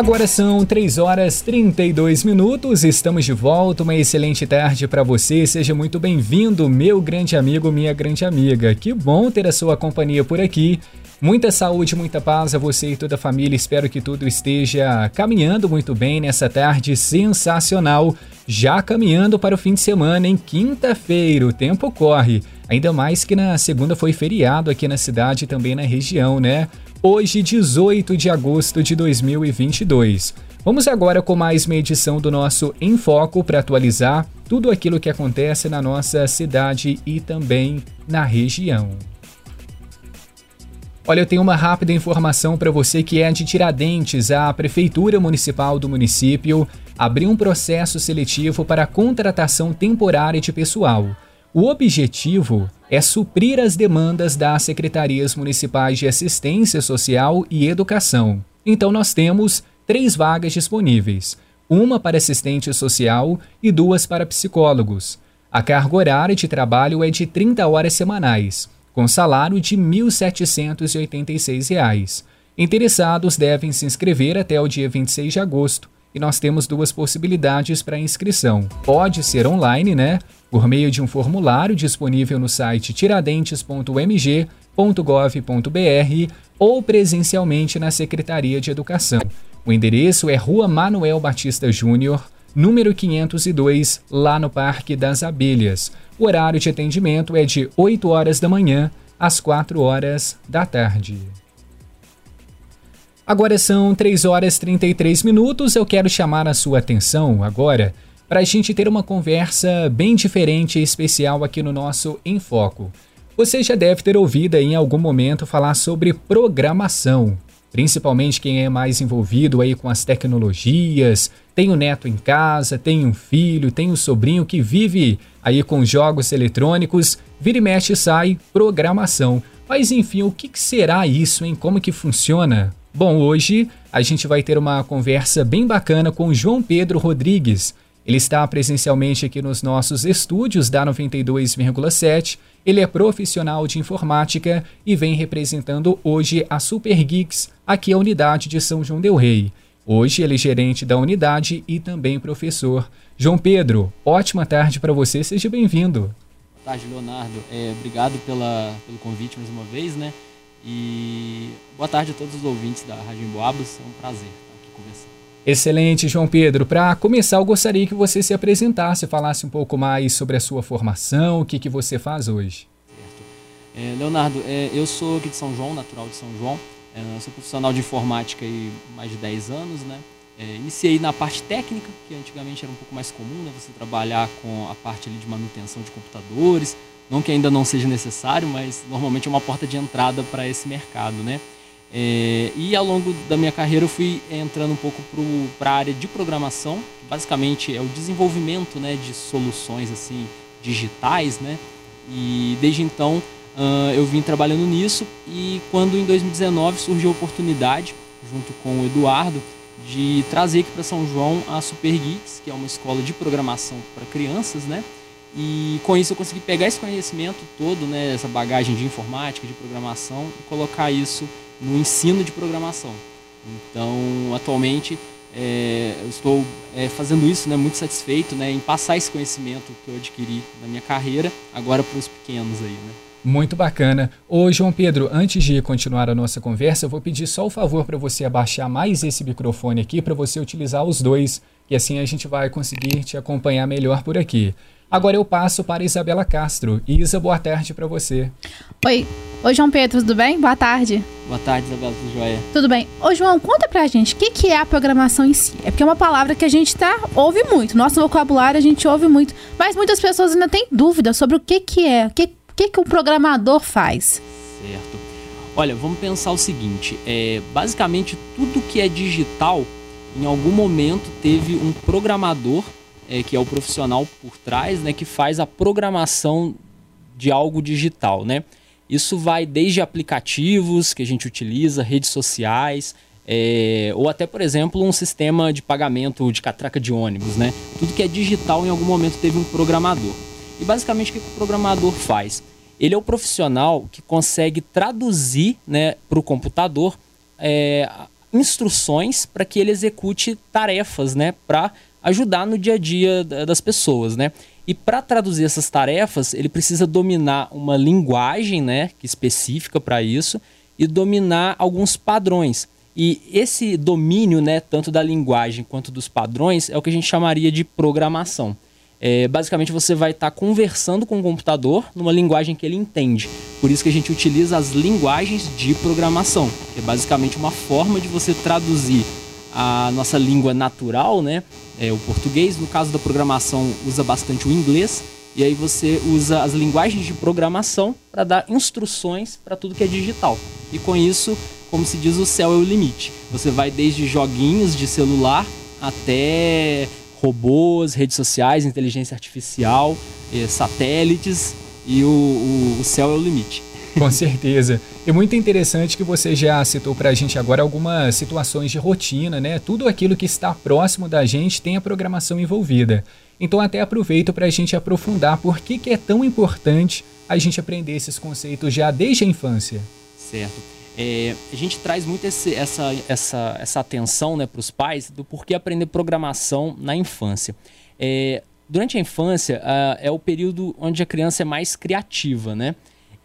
Agora são 3 horas 32 minutos, estamos de volta. Uma excelente tarde para você. Seja muito bem-vindo, meu grande amigo, minha grande amiga. Que bom ter a sua companhia por aqui. Muita saúde, muita paz a você e toda a família. Espero que tudo esteja caminhando muito bem nessa tarde sensacional. Já caminhando para o fim de semana, em quinta-feira, o tempo corre. Ainda mais que na segunda foi feriado aqui na cidade e também na região, né? Hoje, 18 de agosto de 2022. Vamos agora com mais uma edição do nosso Em Foco para atualizar tudo aquilo que acontece na nossa cidade e também na região. Olha, eu tenho uma rápida informação para você que é de Tiradentes. A Prefeitura Municipal do município abriu um processo seletivo para contratação temporária de pessoal. O objetivo é suprir as demandas das secretarias municipais de assistência social e educação. Então, nós temos três vagas disponíveis: uma para assistente social e duas para psicólogos. A carga horária de trabalho é de 30 horas semanais, com salário de R$ 1.786. Interessados devem se inscrever até o dia 26 de agosto e nós temos duas possibilidades para inscrição. Pode ser online, né? Por meio de um formulário disponível no site tiradentes.mg.gov.br ou presencialmente na Secretaria de Educação. O endereço é Rua Manuel Batista Júnior, número 502, lá no Parque das Abelhas. O horário de atendimento é de 8 horas da manhã às 4 horas da tarde. Agora são 3 horas e 33 minutos. Eu quero chamar a sua atenção agora para a gente ter uma conversa bem diferente e especial aqui no nosso Em Foco. Você já deve ter ouvido em algum momento falar sobre programação, principalmente quem é mais envolvido aí com as tecnologias, tem o neto em casa, tem um filho, tem um sobrinho que vive aí com jogos eletrônicos, vira e mexe sai programação. Mas enfim, o que será isso, hein? Como que funciona? Bom, hoje a gente vai ter uma conversa bem bacana com João Pedro Rodrigues. Ele está presencialmente aqui nos nossos estúdios da 92,7. Ele é profissional de informática e vem representando hoje a Super Geeks, aqui a unidade de São João del Rei. Hoje ele é gerente da unidade e também professor. João Pedro, ótima tarde para você, seja bem-vindo. Boa tarde, Leonardo. É, obrigado pela, pelo convite mais uma vez, né? E boa tarde a todos os ouvintes da Rádio Emboabas. É um prazer estar aqui conversando. Excelente, João Pedro. Para começar, eu gostaria que você se apresentasse, falasse um pouco mais sobre a sua formação, o que, que você faz hoje. É, Leonardo, é, eu sou aqui de São João, natural de São João. É, sou profissional de informática há mais de 10 anos, né? É, iniciei na parte técnica, que antigamente era um pouco mais comum, né? Você trabalhar com a parte ali de manutenção de computadores, não que ainda não seja necessário, mas normalmente é uma porta de entrada para esse mercado, né? É, e ao longo da minha carreira eu fui entrando um pouco para a área de programação, que basicamente é o desenvolvimento né, de soluções assim digitais, né? E desde então uh, eu vim trabalhando nisso e quando em 2019 surgiu a oportunidade, junto com o Eduardo, de trazer aqui para São João a Super Geeks, que é uma escola de programação para crianças, né? E com isso eu consegui pegar esse conhecimento todo, né, essa bagagem de informática, de programação, e colocar isso no ensino de programação. Então, atualmente, é, estou é, fazendo isso, né, muito satisfeito né, em passar esse conhecimento que eu adquiri na minha carreira agora para os pequenos aí, né. Muito bacana. Ô João Pedro, antes de continuar a nossa conversa, eu vou pedir só o favor para você abaixar mais esse microfone aqui para você utilizar os dois, e assim a gente vai conseguir te acompanhar melhor por aqui. Agora eu passo para Isabela Castro. Isa, boa tarde para você. Oi. Oi, João Pedro, tudo bem? Boa tarde. Boa tarde, Isabela, tudo jóia? Tudo bem. Ô, João, conta pra gente, o que, que é a programação em si? É porque é uma palavra que a gente tá, ouve muito. Nosso vocabulário a gente ouve muito. Mas muitas pessoas ainda têm dúvida sobre o que, que é. O que, que, que o programador faz? Certo. Olha, vamos pensar o seguinte. É, basicamente, tudo que é digital, em algum momento teve um programador é, que é o profissional por trás, né, que faz a programação de algo digital, né? Isso vai desde aplicativos que a gente utiliza, redes sociais, é, ou até, por exemplo, um sistema de pagamento de catraca de ônibus, né? Tudo que é digital em algum momento teve um programador. E basicamente o que o programador faz? Ele é o profissional que consegue traduzir né, para o computador é, instruções para que ele execute tarefas, né, para ajudar no dia a dia das pessoas, né? E para traduzir essas tarefas, ele precisa dominar uma linguagem, né, específica para isso e dominar alguns padrões. E esse domínio, né, tanto da linguagem quanto dos padrões, é o que a gente chamaria de programação. É, basicamente, você vai estar tá conversando com o computador numa linguagem que ele entende. Por isso que a gente utiliza as linguagens de programação, que é basicamente uma forma de você traduzir a nossa língua natural, né, é, o português. No caso da programação, usa bastante o inglês. E aí você usa as linguagens de programação para dar instruções para tudo que é digital. E com isso, como se diz, o céu é o limite. Você vai desde joguinhos de celular até robôs, redes sociais, inteligência artificial, eh, satélites e o, o, o céu é o limite. Com certeza. E muito interessante que você já citou para a gente agora algumas situações de rotina, né? Tudo aquilo que está próximo da gente tem a programação envolvida. Então até aproveito para a gente aprofundar por que, que é tão importante a gente aprender esses conceitos já desde a infância. Certo. É, a gente traz muito esse, essa, essa, essa atenção né, para os pais do porquê aprender programação na infância. É, durante a infância uh, é o período onde a criança é mais criativa, né?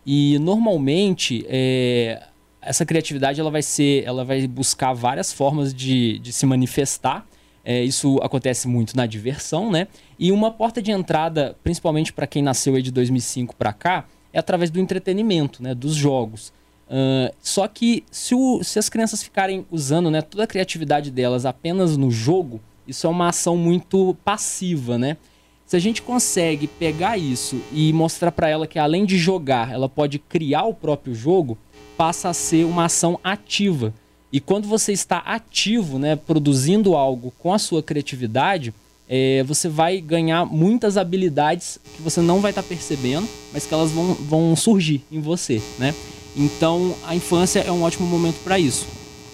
E normalmente é, essa criatividade ela vai ser, ela vai buscar várias formas de, de se manifestar. É, isso acontece muito na diversão, né? E uma porta de entrada, principalmente para quem nasceu aí de 2005 para cá, é através do entretenimento, né? Dos jogos. Uh, só que se, o, se, as crianças ficarem usando né, toda a criatividade delas apenas no jogo, isso é uma ação muito passiva, né? Se a gente consegue pegar isso e mostrar para ela que além de jogar, ela pode criar o próprio jogo, passa a ser uma ação ativa. E quando você está ativo, né, produzindo algo com a sua criatividade, é, você vai ganhar muitas habilidades que você não vai estar tá percebendo, mas que elas vão, vão surgir em você, né? Então, a infância é um ótimo momento para isso.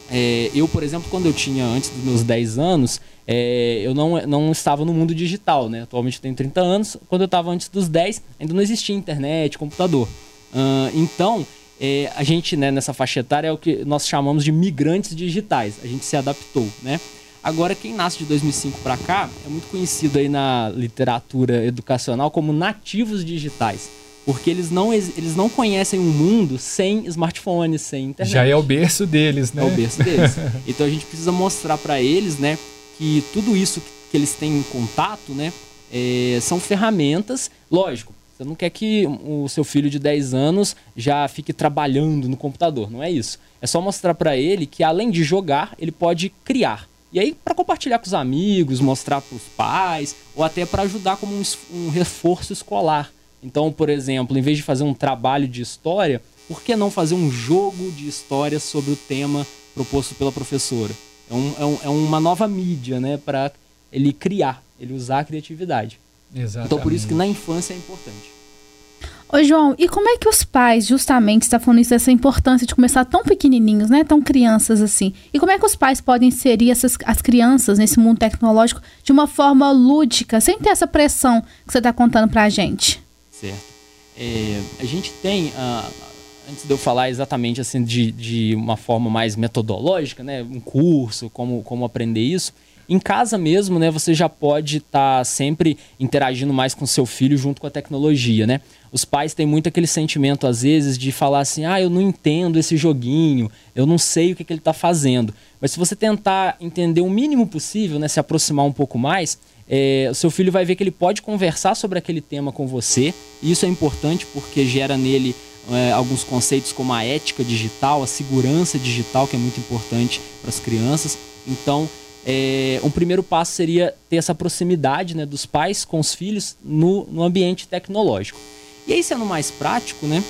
É, eu, por exemplo, quando eu tinha antes dos meus 10 anos, é, eu não, não estava no mundo digital, né? Atualmente eu tenho 30 anos. Quando eu estava antes dos 10, ainda não existia internet, computador. Uh, então, é, a gente, né, nessa faixa etária, é o que nós chamamos de migrantes digitais. A gente se adaptou, né? Agora, quem nasce de 2005 para cá é muito conhecido aí na literatura educacional como nativos digitais porque eles não, eles não conhecem um mundo sem smartphones, sem internet. Já é o berço deles, né? É o berço deles. então a gente precisa mostrar para eles, né, que tudo isso que eles têm em contato, né, é, são ferramentas. Lógico, você não quer que o seu filho de 10 anos já fique trabalhando no computador, não é isso. É só mostrar para ele que além de jogar, ele pode criar. E aí, para compartilhar com os amigos, mostrar para os pais, ou até para ajudar como um, um reforço escolar então, por exemplo, em vez de fazer um trabalho de história, por que não fazer um jogo de história sobre o tema proposto pela professora? É, um, é, um, é uma nova mídia, né, para ele criar, ele usar a criatividade. Exatamente. Então, por isso que na infância é importante. Ô, João, e como é que os pais, justamente, está falando isso, dessa importância de começar tão pequenininhos, né? Tão crianças assim. E como é que os pais podem inserir essas, as crianças nesse mundo tecnológico de uma forma lúdica, sem ter essa pressão que você está contando para a gente? certo? É, a gente tem, ah, antes de eu falar exatamente assim de, de uma forma mais metodológica, né, um curso, como, como aprender isso, em casa mesmo, né, você já pode estar tá sempre interagindo mais com seu filho junto com a tecnologia, né? Os pais têm muito aquele sentimento, às vezes, de falar assim: ah, eu não entendo esse joguinho, eu não sei o que, que ele está fazendo. Mas se você tentar entender o mínimo possível, né, se aproximar um pouco mais, é, o seu filho vai ver que ele pode conversar sobre aquele tema com você. E isso é importante porque gera nele é, alguns conceitos como a ética digital, a segurança digital, que é muito importante para as crianças. Então, é, um primeiro passo seria ter essa proximidade né, dos pais com os filhos no, no ambiente tecnológico. E aí, sendo mais prático, né,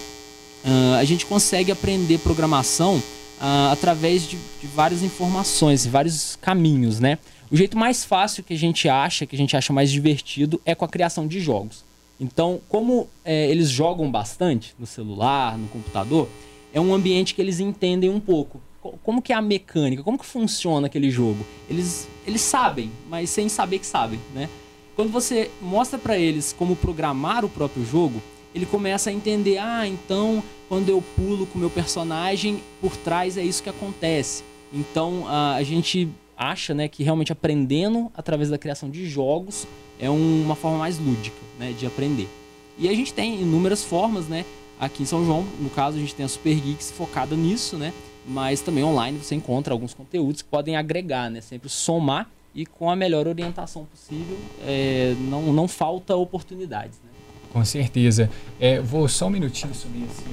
uh, a gente consegue aprender programação uh, através de, de várias informações, vários caminhos, né? O jeito mais fácil que a gente acha, que a gente acha mais divertido, é com a criação de jogos. Então, como é, eles jogam bastante no celular, no computador, é um ambiente que eles entendem um pouco. Como que é a mecânica, como que funciona aquele jogo. Eles, eles sabem, mas sem saber que sabem, né? Quando você mostra para eles como programar o próprio jogo, ele começa a entender, ah, então quando eu pulo com o meu personagem, por trás é isso que acontece. Então a, a gente acha né, que realmente aprendendo através da criação de jogos é um, uma forma mais lúdica né, de aprender. E a gente tem inúmeras formas, né? Aqui em São João, no caso, a gente tem a Super Geeks focada nisso, né? Mas também online você encontra alguns conteúdos que podem agregar, né? Sempre somar e com a melhor orientação possível, é, não, não falta oportunidades, né? Com certeza. É, vou só um minutinho sumir assim,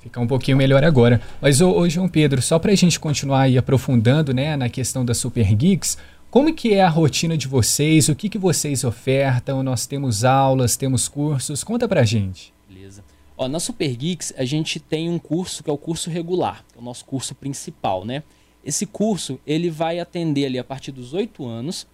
ficar um pouquinho melhor agora. Mas, ô, ô João Pedro, só para a gente continuar aí aprofundando né, na questão da Super Geeks, como que é a rotina de vocês? O que, que vocês ofertam? Nós temos aulas, temos cursos. Conta pra gente. Beleza. Ó, na Super Geeks, a gente tem um curso que é o curso regular, que é o nosso curso principal, né? Esse curso, ele vai atender ali a partir dos 8 anos,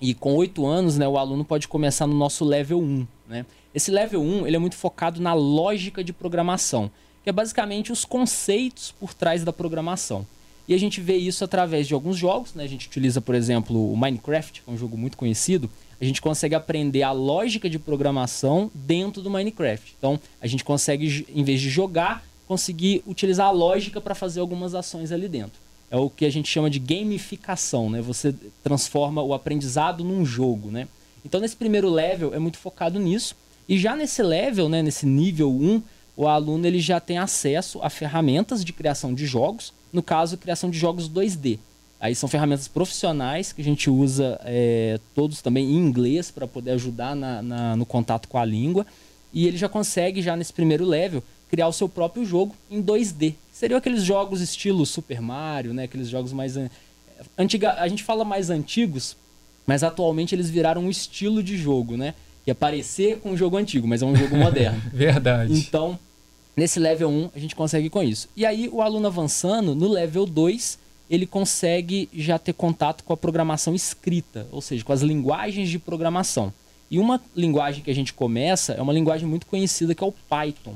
e com 8 anos, né, o aluno pode começar no nosso level 1, né? Esse level 1, ele é muito focado na lógica de programação que é basicamente os conceitos por trás da programação. E a gente vê isso através de alguns jogos, né? A gente utiliza, por exemplo, o Minecraft, que é um jogo muito conhecido. A gente consegue aprender a lógica de programação dentro do Minecraft. Então, a gente consegue, em vez de jogar, conseguir utilizar a lógica para fazer algumas ações ali dentro. É o que a gente chama de gamificação, né? Você transforma o aprendizado num jogo, né? Então, nesse primeiro level é muito focado nisso. E já nesse level, né, nesse nível 1, o aluno ele já tem acesso a ferramentas de criação de jogos, no caso, criação de jogos 2D. Aí são ferramentas profissionais que a gente usa é, todos também em inglês para poder ajudar na, na, no contato com a língua. E ele já consegue, já nesse primeiro level, criar o seu próprio jogo em 2D. Seriam aqueles jogos estilo Super Mario, né? aqueles jogos mais. Antiga... A gente fala mais antigos, mas atualmente eles viraram um estilo de jogo, né? Que é parecer com um jogo antigo, mas é um jogo moderno. Verdade. Então, Nesse level 1, a gente consegue com isso. E aí, o aluno avançando, no level 2, ele consegue já ter contato com a programação escrita, ou seja, com as linguagens de programação. E uma linguagem que a gente começa é uma linguagem muito conhecida que é o Python.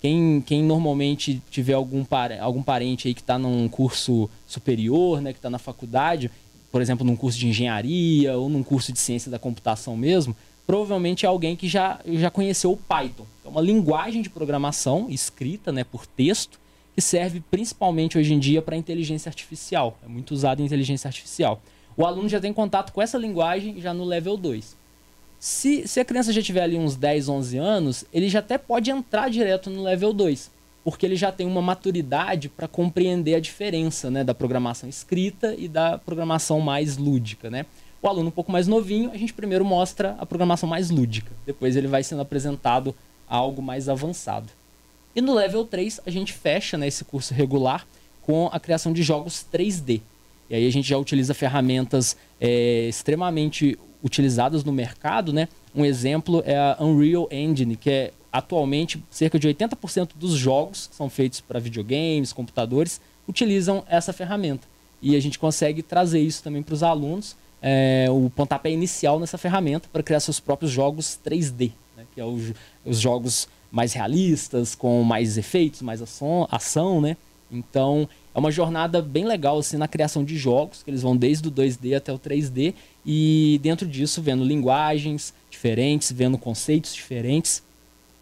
Quem, quem normalmente tiver algum, algum parente aí que está num curso superior, né, que está na faculdade, por exemplo, num curso de engenharia ou num curso de ciência da computação mesmo, provavelmente é alguém que já, já conheceu o Python. Uma linguagem de programação escrita né, por texto que serve principalmente hoje em dia para inteligência artificial. É muito usado em inteligência artificial. O aluno já tem contato com essa linguagem já no level 2. Se, se a criança já tiver ali uns 10, 11 anos, ele já até pode entrar direto no level 2, porque ele já tem uma maturidade para compreender a diferença né, da programação escrita e da programação mais lúdica. Né? O aluno um pouco mais novinho, a gente primeiro mostra a programação mais lúdica. Depois ele vai sendo apresentado a algo mais avançado. E no level 3 a gente fecha né, esse curso regular com a criação de jogos 3D. E aí a gente já utiliza ferramentas é, extremamente utilizadas no mercado, né? Um exemplo é a Unreal Engine, que é atualmente cerca de 80% dos jogos que são feitos para videogames, computadores, utilizam essa ferramenta. E a gente consegue trazer isso também para os alunos é, o pontapé inicial nessa ferramenta para criar seus próprios jogos 3D, né? que é o, os jogos mais realistas, com mais efeitos, mais ação, ação, né? Então, é uma jornada bem legal assim na criação de jogos, que eles vão desde o 2D até o 3D e dentro disso vendo linguagens diferentes, vendo conceitos diferentes.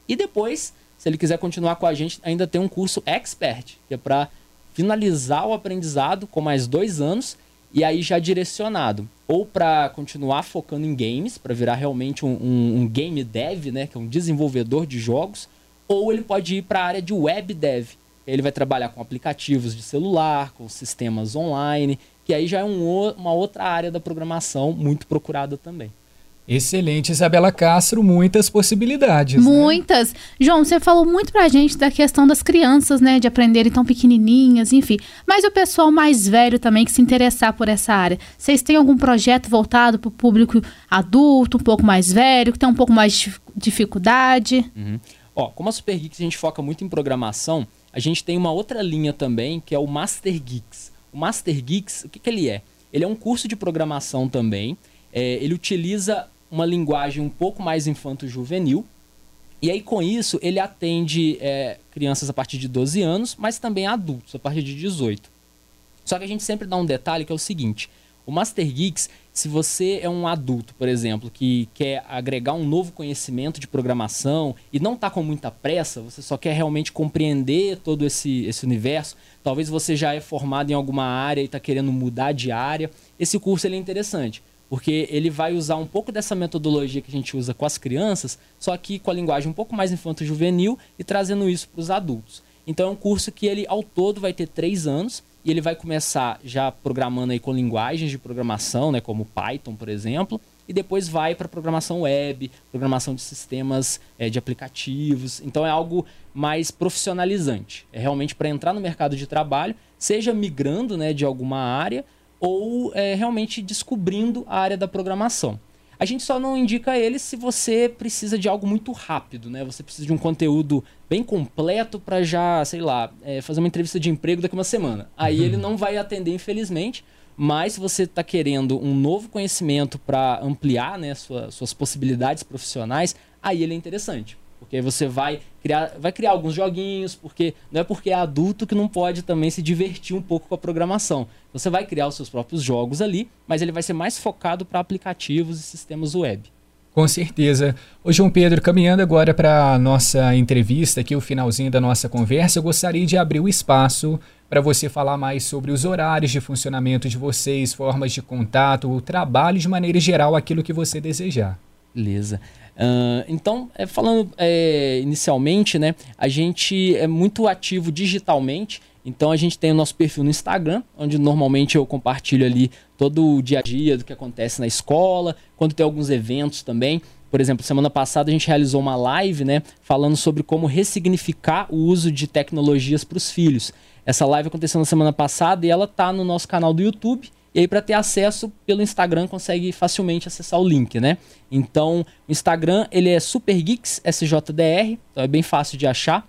E depois, se ele quiser continuar com a gente, ainda tem um curso Expert, que é para finalizar o aprendizado com mais dois anos e aí já direcionado ou para continuar focando em games, para virar realmente um, um, um, game dev, né, que é um desenvolvedor de jogos, ou ele pode ir para a área de web dev. Ele vai trabalhar com aplicativos de celular, com sistemas online, que aí já é um, uma outra área da programação muito procurada também. Excelente, Isabela Castro, muitas possibilidades. Né? Muitas. Né? João, você falou muito pra gente da questão das crianças, né, de aprenderem tão pequenininhas, enfim. Mas o pessoal mais velho também que se interessar por essa área. Vocês têm algum projeto voltado para o público adulto, um pouco mais velho, que tem um pouco mais de dificuldade? Uhum. Ó, como a Super Geeks a gente foca muito em programação, a gente tem uma outra linha também, que é o Master Geeks. O Master Geeks, o que, que ele é? Ele é um curso de programação também. É, ele utiliza uma linguagem um pouco mais infanto-juvenil. E aí, com isso, ele atende é, crianças a partir de 12 anos, mas também adultos a partir de 18. Só que a gente sempre dá um detalhe que é o seguinte: o Master Geeks se você é um adulto, por exemplo, que quer agregar um novo conhecimento de programação e não está com muita pressa, você só quer realmente compreender todo esse, esse universo, talvez você já é formado em alguma área e está querendo mudar de área, esse curso ele é interessante, porque ele vai usar um pouco dessa metodologia que a gente usa com as crianças, só que com a linguagem um pouco mais infanto-juvenil e trazendo isso para os adultos. Então é um curso que ele ao todo vai ter três anos e ele vai começar já programando aí com linguagens de programação, né, como Python, por exemplo, e depois vai para programação web, programação de sistemas é, de aplicativos. Então é algo mais profissionalizante. É realmente para entrar no mercado de trabalho, seja migrando né, de alguma área ou é, realmente descobrindo a área da programação. A gente só não indica ele se você precisa de algo muito rápido, né? Você precisa de um conteúdo bem completo para já, sei lá, é, fazer uma entrevista de emprego daqui uma semana. Aí uhum. ele não vai atender, infelizmente. Mas se você está querendo um novo conhecimento para ampliar né, sua, suas possibilidades profissionais, aí ele é interessante. Porque você vai criar, vai criar alguns joguinhos, porque não é porque é adulto que não pode também se divertir um pouco com a programação. Você vai criar os seus próprios jogos ali, mas ele vai ser mais focado para aplicativos e sistemas web. Com certeza. Ô João Pedro, caminhando agora para a nossa entrevista, aqui o finalzinho da nossa conversa, eu gostaria de abrir o espaço para você falar mais sobre os horários de funcionamento de vocês, formas de contato, o trabalho de maneira geral, aquilo que você desejar. Beleza. Então, é, falando é, inicialmente, né, a gente é muito ativo digitalmente. Então a gente tem o nosso perfil no Instagram, onde normalmente eu compartilho ali todo o dia a dia do que acontece na escola, quando tem alguns eventos também. Por exemplo, semana passada a gente realizou uma live, né, falando sobre como ressignificar o uso de tecnologias para os filhos. Essa live aconteceu na semana passada e ela tá no nosso canal do YouTube. E aí, para ter acesso pelo Instagram, consegue facilmente acessar o link, né? Então, o Instagram, ele é SuperGeeks SJDR, então é bem fácil de achar.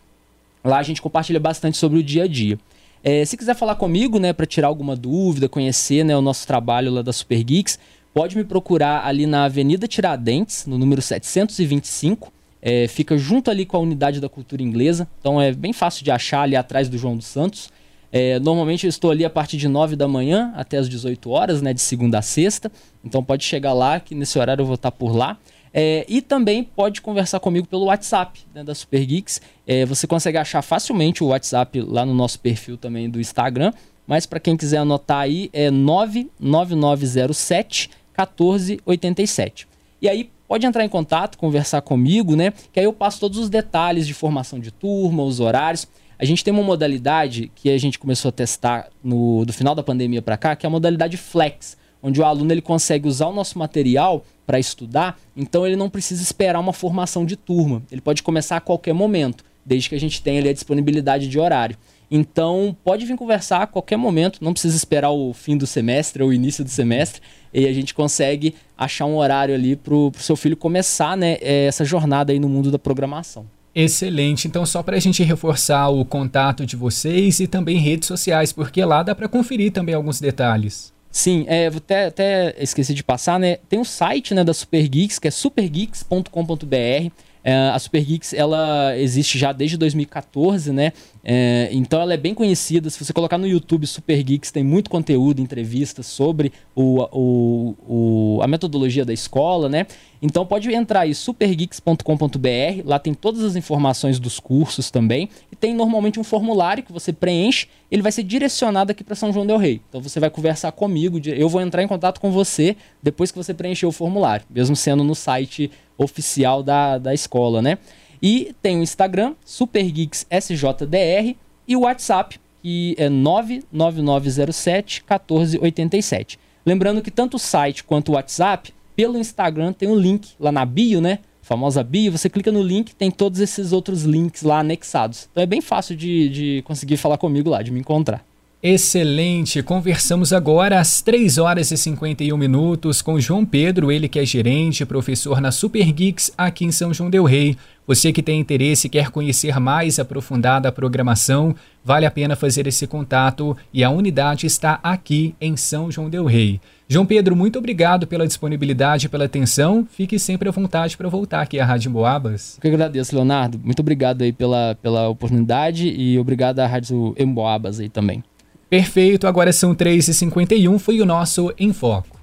Lá a gente compartilha bastante sobre o dia a dia. É, se quiser falar comigo, né, para tirar alguma dúvida, conhecer né, o nosso trabalho lá da Super Geeks, pode me procurar ali na Avenida Tiradentes, no número 725. É, fica junto ali com a unidade da cultura inglesa, então é bem fácil de achar ali atrás do João dos Santos. É, normalmente eu estou ali a partir de 9 da manhã até as 18 horas, né, de segunda a sexta. Então pode chegar lá, que nesse horário eu vou estar por lá. É, e também pode conversar comigo pelo WhatsApp né, da Super Geeks. É, você consegue achar facilmente o WhatsApp lá no nosso perfil também do Instagram. Mas para quem quiser anotar aí, é 99907 1487. E aí pode entrar em contato, conversar comigo, né? Que aí eu passo todos os detalhes de formação de turma, os horários. A gente tem uma modalidade que a gente começou a testar no, do final da pandemia para cá, que é a modalidade Flex, onde o aluno ele consegue usar o nosso material para estudar, então ele não precisa esperar uma formação de turma. Ele pode começar a qualquer momento, desde que a gente tenha ali a disponibilidade de horário. Então, pode vir conversar a qualquer momento, não precisa esperar o fim do semestre ou o início do semestre, e a gente consegue achar um horário ali para o seu filho começar né, essa jornada aí no mundo da programação. Excelente. Então, só para a gente reforçar o contato de vocês e também redes sociais, porque lá dá para conferir também alguns detalhes. Sim, é, até, até esqueci de passar, né? Tem um site né, da Super Geeks, que é supergeeks.com.br. É, a Super Geeks ela existe já desde 2014, né? É, então ela é bem conhecida. Se você colocar no YouTube Super Geeks, tem muito conteúdo, entrevistas sobre o, o, o, a metodologia da escola, né? Então pode entrar aí supergeeks.com.br, lá tem todas as informações dos cursos também. E tem normalmente um formulário que você preenche, ele vai ser direcionado aqui para São João Del Rei. Então você vai conversar comigo, eu vou entrar em contato com você depois que você preencher o formulário, mesmo sendo no site oficial da, da escola, né? E tem o Instagram, SuperGeeksSJDR, e o WhatsApp, que é 99907 1487. Lembrando que tanto o site quanto o WhatsApp, pelo Instagram, tem um link lá na bio, né? Famosa bio, você clica no link, tem todos esses outros links lá anexados. Então é bem fácil de, de conseguir falar comigo lá, de me encontrar. Excelente! Conversamos agora às 3 horas e 51 minutos com João Pedro, ele que é gerente, professor na Super Geeks aqui em São João Del Rei. Você que tem interesse e quer conhecer mais aprofundada a programação, vale a pena fazer esse contato e a unidade está aqui em São João Del Rei. João Pedro, muito obrigado pela disponibilidade e pela atenção. Fique sempre à vontade para voltar aqui à Rádio Emboabas. Eu que agradeço, Leonardo. Muito obrigado aí pela, pela oportunidade e obrigado à Rádio Emboabas aí também. Perfeito, agora são 3h51, foi o nosso Em Foco.